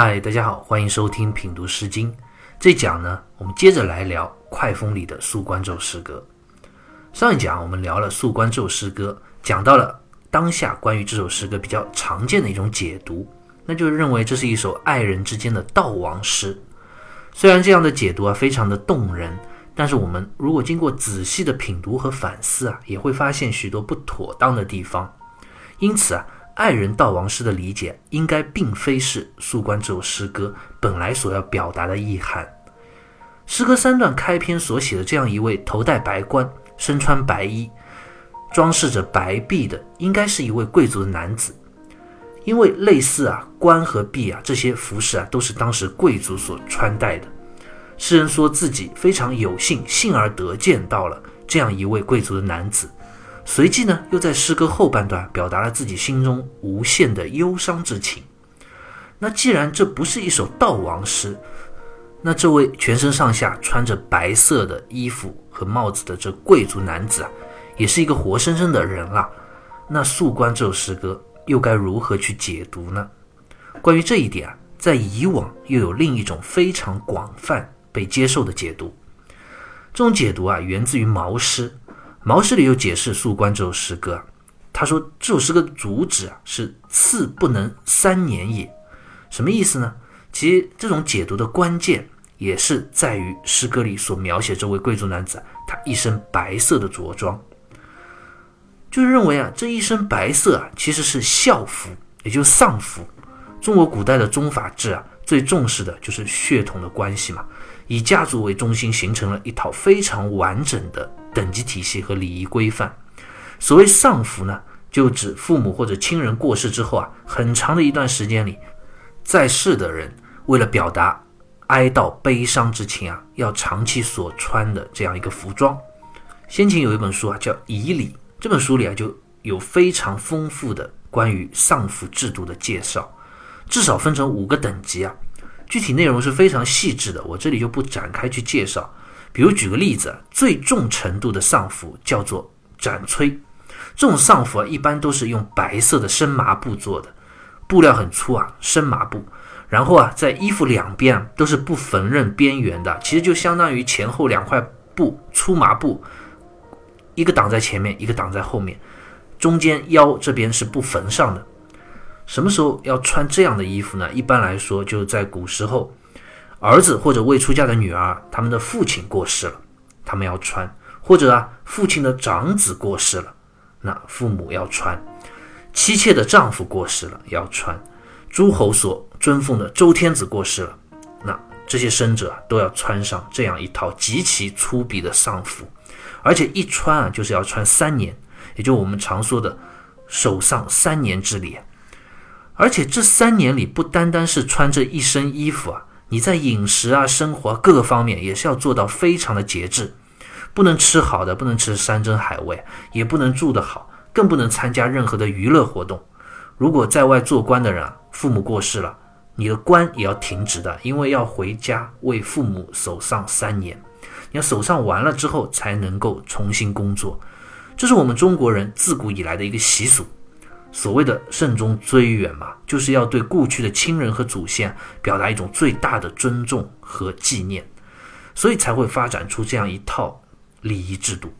嗨，大家好，欢迎收听品读诗经。这讲呢，我们接着来聊《快风》里的素关咒诗歌。上一讲我们聊了素关咒诗歌，讲到了当下关于这首诗歌比较常见的一种解读，那就是认为这是一首爱人之间的悼亡诗。虽然这样的解读啊非常的动人，但是我们如果经过仔细的品读和反思啊，也会发现许多不妥当的地方。因此啊。爱人悼亡诗的理解，应该并非是素关这首诗歌本来所要表达的意涵。诗歌三段开篇所写的这样一位头戴白冠、身穿白衣、装饰着白璧的，应该是一位贵族的男子，因为类似啊冠和璧啊这些服饰啊，都是当时贵族所穿戴的。诗人说自己非常有幸，幸而得见到了这样一位贵族的男子。随即呢，又在诗歌后半段表达了自己心中无限的忧伤之情。那既然这不是一首悼亡诗，那这位全身上下穿着白色的衣服和帽子的这贵族男子啊，也是一个活生生的人了。那素关这首诗歌又该如何去解读呢？关于这一点啊，在以往又有另一种非常广泛被接受的解读。这种解读啊，源自于毛诗。毛诗里又解释素关这首诗歌，他说这首诗歌的主旨啊是次不能三年也，什么意思呢？其实这种解读的关键也是在于诗歌里所描写这位贵族男子，他一身白色的着装，就是认为啊这一身白色啊其实是孝服，也就是丧服。中国古代的宗法制啊最重视的就是血统的关系嘛，以家族为中心形成了一套非常完整的。等级体系和礼仪规范。所谓丧服呢，就指父母或者亲人过世之后啊，很长的一段时间里，在世的人为了表达哀悼悲伤之情啊，要长期所穿的这样一个服装。先秦有一本书啊，叫《仪礼》，这本书里啊就有非常丰富的关于丧服制度的介绍，至少分成五个等级啊，具体内容是非常细致的，我这里就不展开去介绍。比如举个例子，最重程度的丧服叫做斩崔，这种丧服啊，一般都是用白色的深麻布做的，布料很粗啊，深麻布。然后啊，在衣服两边啊都是不缝纫边缘的，其实就相当于前后两块布，粗麻布，一个挡在前面，一个挡在后面，中间腰这边是不缝上的。什么时候要穿这样的衣服呢？一般来说，就在古时候。儿子或者未出嫁的女儿，他们的父亲过世了，他们要穿；或者啊，父亲的长子过世了，那父母要穿；妻妾的丈夫过世了要穿；诸侯所尊奉的周天子过世了，那这些生者都要穿上这样一套极其粗鄙的丧服，而且一穿啊，就是要穿三年，也就我们常说的守丧三年之礼。而且这三年里，不单单是穿这一身衣服啊。你在饮食啊、生活各个方面也是要做到非常的节制，不能吃好的，不能吃山珍海味，也不能住得好，更不能参加任何的娱乐活动。如果在外做官的人啊，父母过世了，你的官也要停职的，因为要回家为父母守丧三年。你要守丧完了之后，才能够重新工作。这是我们中国人自古以来的一个习俗。所谓的慎终追远嘛，就是要对故去的亲人和祖先表达一种最大的尊重和纪念，所以才会发展出这样一套礼仪制度。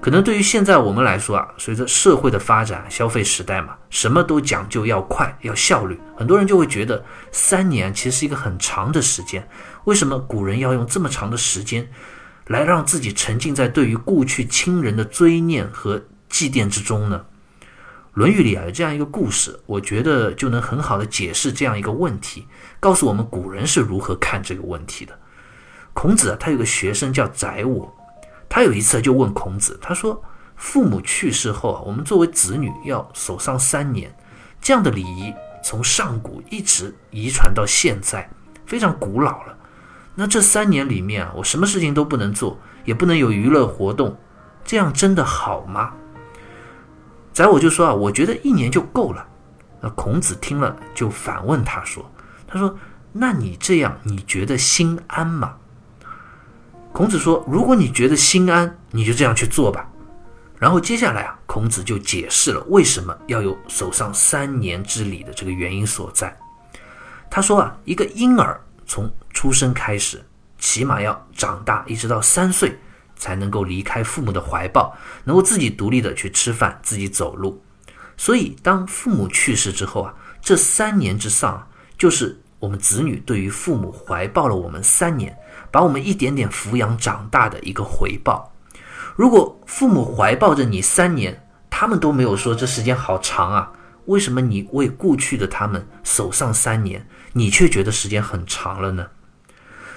可能对于现在我们来说啊，随着社会的发展，消费时代嘛，什么都讲究要快要效率，很多人就会觉得三年其实是一个很长的时间。为什么古人要用这么长的时间来让自己沉浸在对于故去亲人的追念和祭奠之中呢？《论语》里啊有这样一个故事，我觉得就能很好的解释这样一个问题，告诉我们古人是如何看这个问题的。孔子啊，他有个学生叫宰我，他有一次就问孔子，他说：“父母去世后啊，我们作为子女要守丧三年，这样的礼仪从上古一直遗传到现在，非常古老了。那这三年里面啊，我什么事情都不能做，也不能有娱乐活动，这样真的好吗？”宰我就说啊，我觉得一年就够了。那孔子听了就反问他说：“他说，那你这样你觉得心安吗？”孔子说：“如果你觉得心安，你就这样去做吧。”然后接下来啊，孔子就解释了为什么要有守上三年之礼的这个原因所在。他说啊，一个婴儿从出生开始，起码要长大一直到三岁，才能够离开父母的怀抱，能够自己独立的去吃饭，自己走路。所以，当父母去世之后啊，这三年之上，就是我们子女对于父母怀抱了我们三年，把我们一点点抚养长大的一个回报。如果父母怀抱着你三年，他们都没有说这时间好长啊，为什么你为故去的他们守上三年，你却觉得时间很长了呢？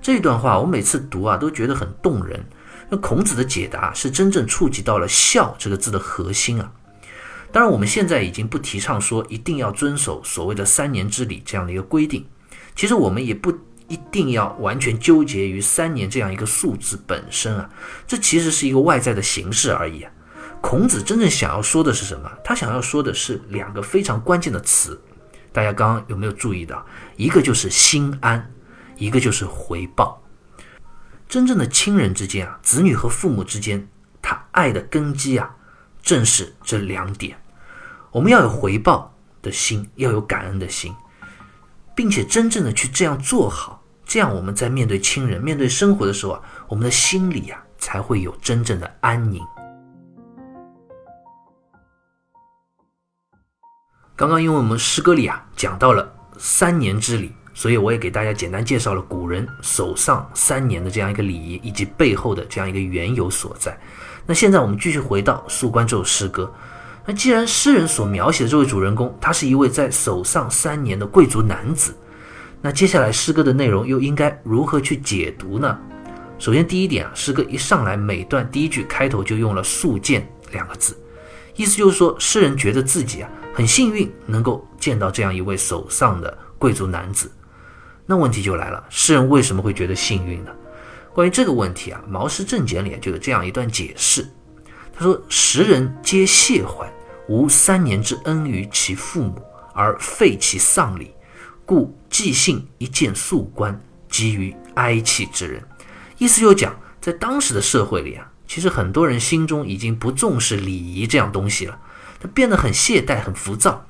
这段话我每次读啊，都觉得很动人。那孔子的解答是真正触及到了“孝”这个字的核心啊。当然，我们现在已经不提倡说一定要遵守所谓的三年之礼这样的一个规定。其实我们也不一定要完全纠结于三年这样一个数字本身啊，这其实是一个外在的形式而已啊。孔子真正想要说的是什么？他想要说的是两个非常关键的词，大家刚刚有没有注意到？一个就是心安，一个就是回报。真正的亲人之间啊，子女和父母之间，他爱的根基啊。正是这两点，我们要有回报的心，要有感恩的心，并且真正的去这样做好，这样我们在面对亲人、面对生活的时候啊，我们的心里啊才会有真正的安宁。刚刚因为我们诗歌里啊讲到了三年之礼，所以我也给大家简单介绍了古人守上三年的这样一个礼仪，以及背后的这样一个缘由所在。那现在我们继续回到《宿关》这首诗歌。那既然诗人所描写的这位主人公，他是一位在守上三年的贵族男子，那接下来诗歌的内容又应该如何去解读呢？首先，第一点啊，诗歌一上来每段第一句开头就用了“素见”两个字，意思就是说，诗人觉得自己啊很幸运能够见到这样一位守上的贵族男子。那问题就来了，诗人为什么会觉得幸运呢？关于这个问题啊，《毛氏正解》里就有这样一段解释。他说：“时人皆谢还，无三年之恩于其父母，而废其丧礼，故即兴一见素官，给予哀戚之人。”意思就讲，在当时的社会里啊，其实很多人心中已经不重视礼仪这样东西了，他变得很懈怠、很浮躁。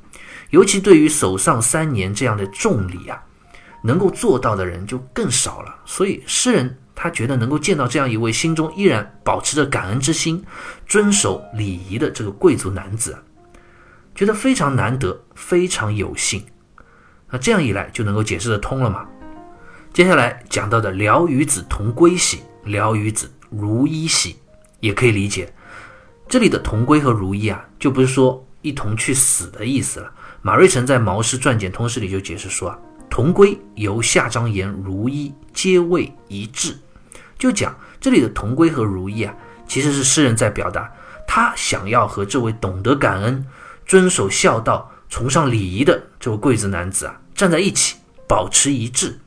尤其对于守上三年这样的重礼啊，能够做到的人就更少了。所以诗人。他觉得能够见到这样一位心中依然保持着感恩之心、遵守礼仪的这个贵族男子，觉得非常难得、非常有幸。那这样一来就能够解释得通了嘛？接下来讲到的“辽与子同归兮，辽与子如一兮”，也可以理解，这里的“同归”和“如一”啊，就不是说一同去死的意思了。马瑞辰在《毛氏传简通释》里就解释说啊，“同归”由下章言“如一”，皆谓一致。就讲这里的同归和如意啊，其实是诗人在表达他想要和这位懂得感恩、遵守孝道、崇尚礼仪的这位贵族男子啊站在一起，保持一致。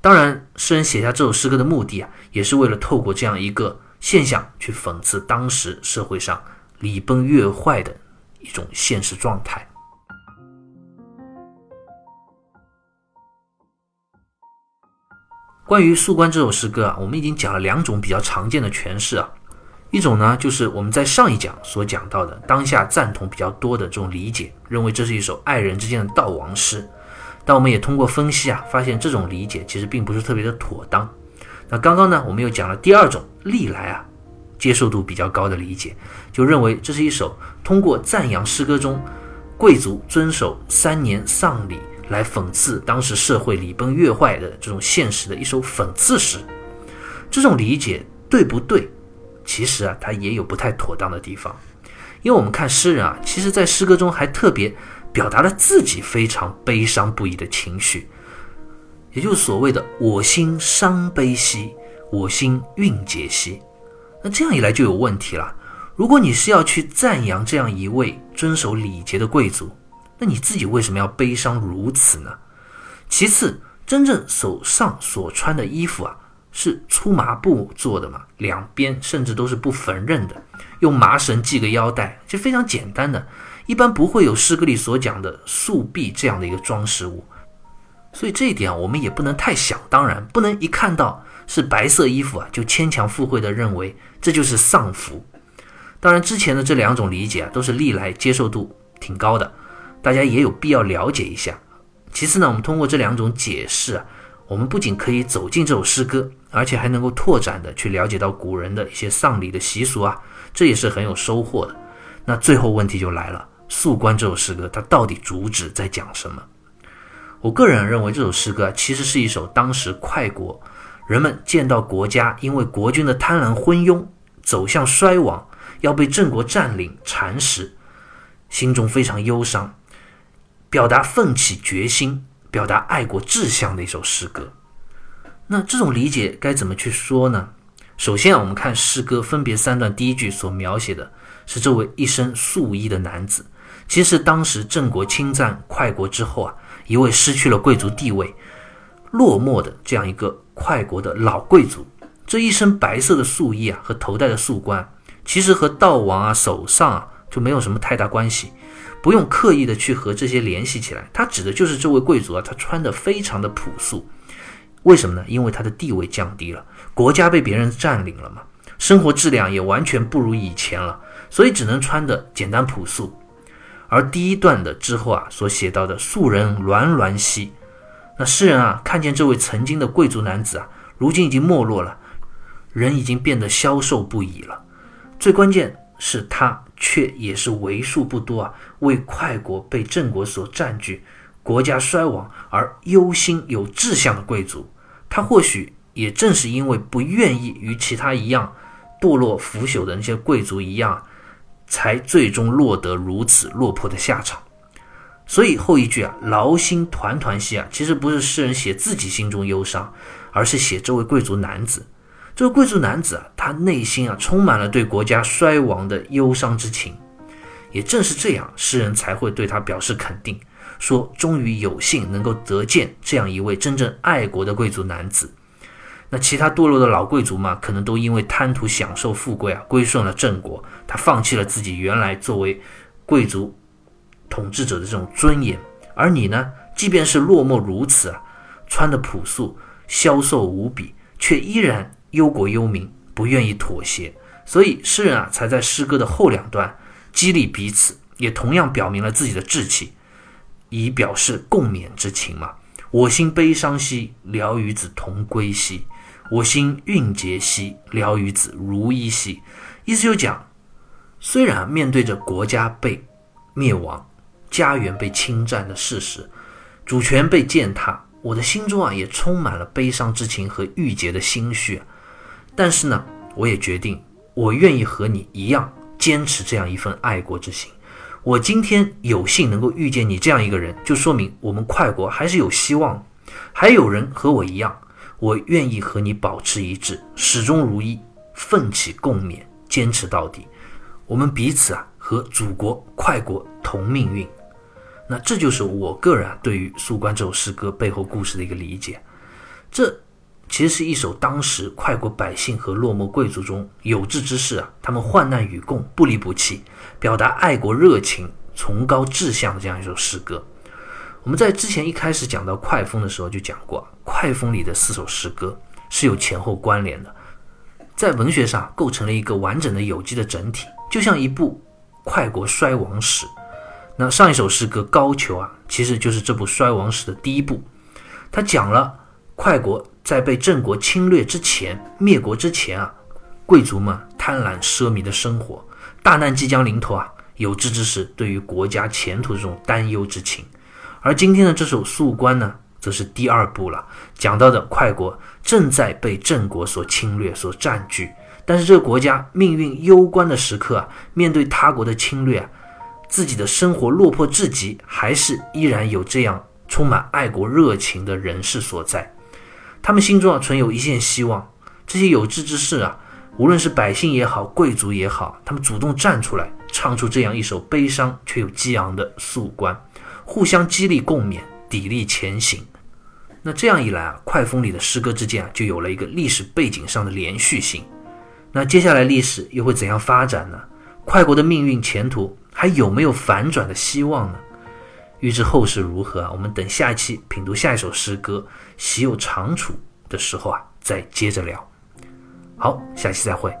当然，诗人写下这首诗歌的目的啊，也是为了透过这样一个现象去讽刺当时社会上礼崩乐坏的一种现实状态。关于《宿关》这首诗歌啊，我们已经讲了两种比较常见的诠释啊。一种呢，就是我们在上一讲所讲到的，当下赞同比较多的这种理解，认为这是一首爱人之间的悼亡诗。但我们也通过分析啊，发现这种理解其实并不是特别的妥当。那刚刚呢，我们又讲了第二种历来啊接受度比较高的理解，就认为这是一首通过赞扬诗歌中贵族遵守三年丧礼。来讽刺当时社会礼崩乐坏的这种现实的一首讽刺诗，这种理解对不对？其实啊，它也有不太妥当的地方，因为我们看诗人啊，其实在诗歌中还特别表达了自己非常悲伤不已的情绪，也就是所谓的“我心伤悲兮，我心蕴结兮”。那这样一来就有问题了。如果你是要去赞扬这样一位遵守礼节的贵族，那你自己为什么要悲伤如此呢？其次，真正手上所穿的衣服啊，是粗麻布做的嘛，两边甚至都是不缝纫的，用麻绳系个腰带，就非常简单的，一般不会有诗歌里所讲的素臂这样的一个装饰物。所以这一点啊，我们也不能太想当然，不能一看到是白色衣服啊，就牵强附会的认为这就是丧服。当然，之前的这两种理解啊，都是历来接受度挺高的。大家也有必要了解一下，其次呢，我们通过这两种解释啊，我们不仅可以走进这首诗歌，而且还能够拓展的去了解到古人的一些丧礼的习俗啊，这也是很有收获的。那最后问题就来了，《宿关》这首诗歌它到底主旨在讲什么？我个人认为这首诗歌其实是一首当时快国人们见到国家因为国君的贪婪昏庸走向衰亡，要被郑国占领蚕食，心中非常忧伤，表达奋起决心、表达爱国志向的一首诗歌。那这种理解该怎么去说呢？首先啊，我们看诗歌分别三段，第一句所描写的是这位一身素衣的男子，其实当时郑国侵占快国之后啊。一位失去了贵族地位、落寞的这样一个快国的老贵族，这一身白色的素衣啊，和头戴的素冠，其实和悼亡啊、守丧啊就没有什么太大关系，不用刻意的去和这些联系起来。他指的就是这位贵族啊，他穿的非常的朴素，为什么呢？因为他的地位降低了，国家被别人占领了嘛，生活质量也完全不如以前了，所以只能穿的简单朴素。而第一段的之后啊，所写到的“素人鸾鸾兮”，那诗人啊，看见这位曾经的贵族男子啊，如今已经没落了，人已经变得消瘦不已了。最关键是他却也是为数不多啊，为快国被郑国所占据、国家衰亡而忧心有志向的贵族。他或许也正是因为不愿意与其他一样堕落腐朽的那些贵族一样。才最终落得如此落魄的下场，所以后一句啊，劳心团团兮啊，其实不是诗人写自己心中忧伤，而是写这位贵族男子。这个贵族男子啊，他内心啊充满了对国家衰亡的忧伤之情。也正是这样，诗人才会对他表示肯定，说终于有幸能够得见这样一位真正爱国的贵族男子。那其他堕落的老贵族嘛，可能都因为贪图享受富贵啊，归顺了郑国，他放弃了自己原来作为贵族统治者的这种尊严。而你呢，即便是落寞如此啊，穿的朴素，消瘦无比，却依然忧国忧民，不愿意妥协。所以诗人啊，才在诗歌的后两段激励彼此，也同样表明了自己的志气，以表示共勉之情嘛。我心悲伤兮，聊与子同归兮。我心蕴结兮，聊与子如一兮。意思就讲，虽然面对着国家被灭亡、家园被侵占的事实，主权被践踏，我的心中啊也充满了悲伤之情和郁结的心绪。但是呢，我也决定，我愿意和你一样坚持这样一份爱国之心。我今天有幸能够遇见你这样一个人，就说明我们快国还是有希望，还有人和我一样。我愿意和你保持一致，始终如一，奋起共勉，坚持到底。我们彼此啊，和祖国快国同命运。那这就是我个人啊，对于《宿关》这首诗歌背后故事的一个理解。这其实是一首当时快国百姓和落寞贵族中有志之士啊，他们患难与共，不离不弃，表达爱国热情、崇高志向的这样一首诗歌。我们在之前一开始讲到快风的时候就讲过，快风里的四首诗歌是有前后关联的，在文学上构成了一个完整的有机的整体，就像一部快国衰亡史。那上一首诗歌《高俅》啊，其实就是这部衰亡史的第一部，它讲了快国在被郑国侵略之前、灭国之前啊，贵族们贪婪奢靡的生活，大难即将临头啊，有志之士对于国家前途这种担忧之情。而今天的这首《宿官》呢，则是第二部了，讲到的快国正在被郑国所侵略、所占据，但是这个国家命运攸关的时刻啊，面对他国的侵略啊，自己的生活落魄至极，还是依然有这样充满爱国热情的人士所在，他们心中啊存有一线希望。这些有志之士啊，无论是百姓也好，贵族也好，他们主动站出来，唱出这样一首悲伤却又激昂的《宿关》。互相激励共勉，砥砺前行。那这样一来啊，快风里的诗歌之间啊，就有了一个历史背景上的连续性。那接下来历史又会怎样发展呢？快国的命运前途还有没有反转的希望呢？欲知后事如何啊？我们等下一期品读下一首诗歌《喜有长处》的时候啊，再接着聊。好，下期再会。